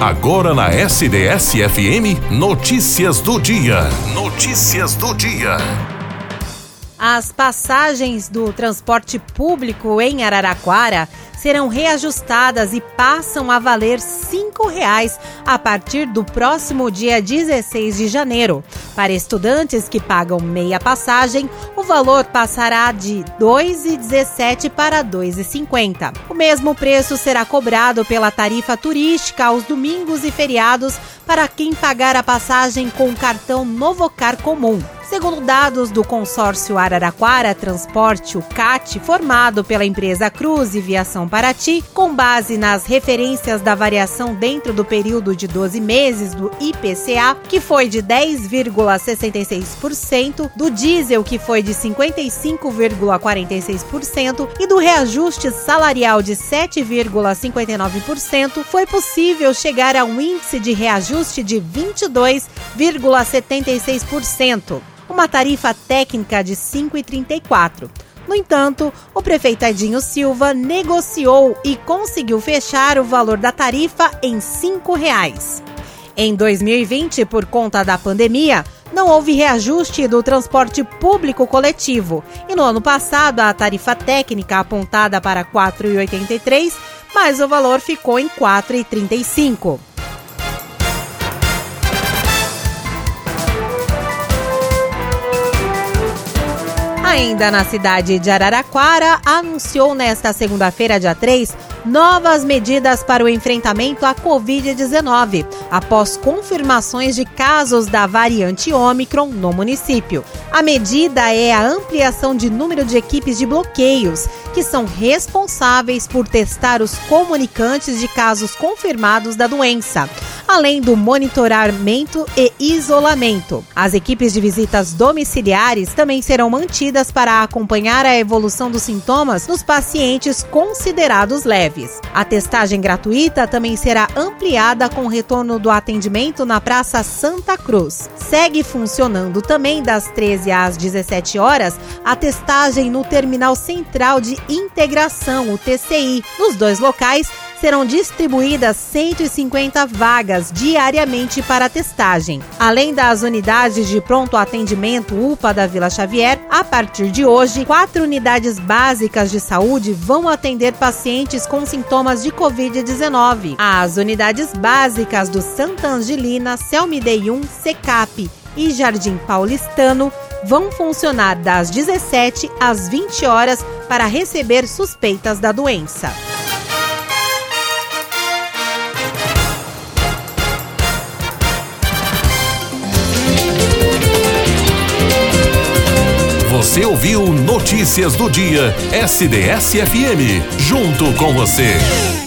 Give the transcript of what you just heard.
Agora na SDS-FM, notícias do dia. Notícias do dia. As passagens do transporte público em Araraquara serão reajustadas e passam a valer R$ 5,00 a partir do próximo dia 16 de janeiro. Para estudantes que pagam meia passagem, valor passará de R$ 2,17 para R$ 2,50. O mesmo preço será cobrado pela tarifa turística aos domingos e feriados para quem pagar a passagem com cartão Novocar comum. Segundo dados do consórcio Araraquara Transporte, o CAT, formado pela empresa Cruz e Viação Paraty, com base nas referências da variação dentro do período de 12 meses do IPCA, que foi de 10,66%, do diesel, que foi de 55,46%, e do reajuste salarial de 7,59%, foi possível chegar a um índice de reajuste de 22,76% uma tarifa técnica de R$ 5,34. No entanto, o prefeito Edinho Silva negociou e conseguiu fechar o valor da tarifa em R$ 5,00. Em 2020, por conta da pandemia, não houve reajuste do transporte público coletivo e no ano passado a tarifa técnica apontada para R$ 4,83, mas o valor ficou em R$ 4,35. Ainda na cidade de Araraquara, anunciou nesta segunda-feira, dia 3, novas medidas para o enfrentamento à Covid-19, após confirmações de casos da variante Ômicron no município. A medida é a ampliação de número de equipes de bloqueios, que são responsáveis por testar os comunicantes de casos confirmados da doença além do monitoramento e isolamento. As equipes de visitas domiciliares também serão mantidas para acompanhar a evolução dos sintomas nos pacientes considerados leves. A testagem gratuita também será ampliada com o retorno do atendimento na Praça Santa Cruz. Segue funcionando também das 13 às 17 horas a testagem no Terminal Central de Integração, o TCI. Nos dois locais, serão distribuídas 150 vagas diariamente para testagem. Além das unidades de pronto atendimento UPA da Vila Xavier, a partir de hoje, quatro unidades básicas de saúde vão atender pacientes com sintomas de Covid-19. As unidades básicas do Santa Angelina, Selmidei 1, Secap e Jardim Paulistano vão funcionar das 17 às 20 horas para receber suspeitas da doença. Você ouviu Notícias do Dia, SDS-FM. Junto com você.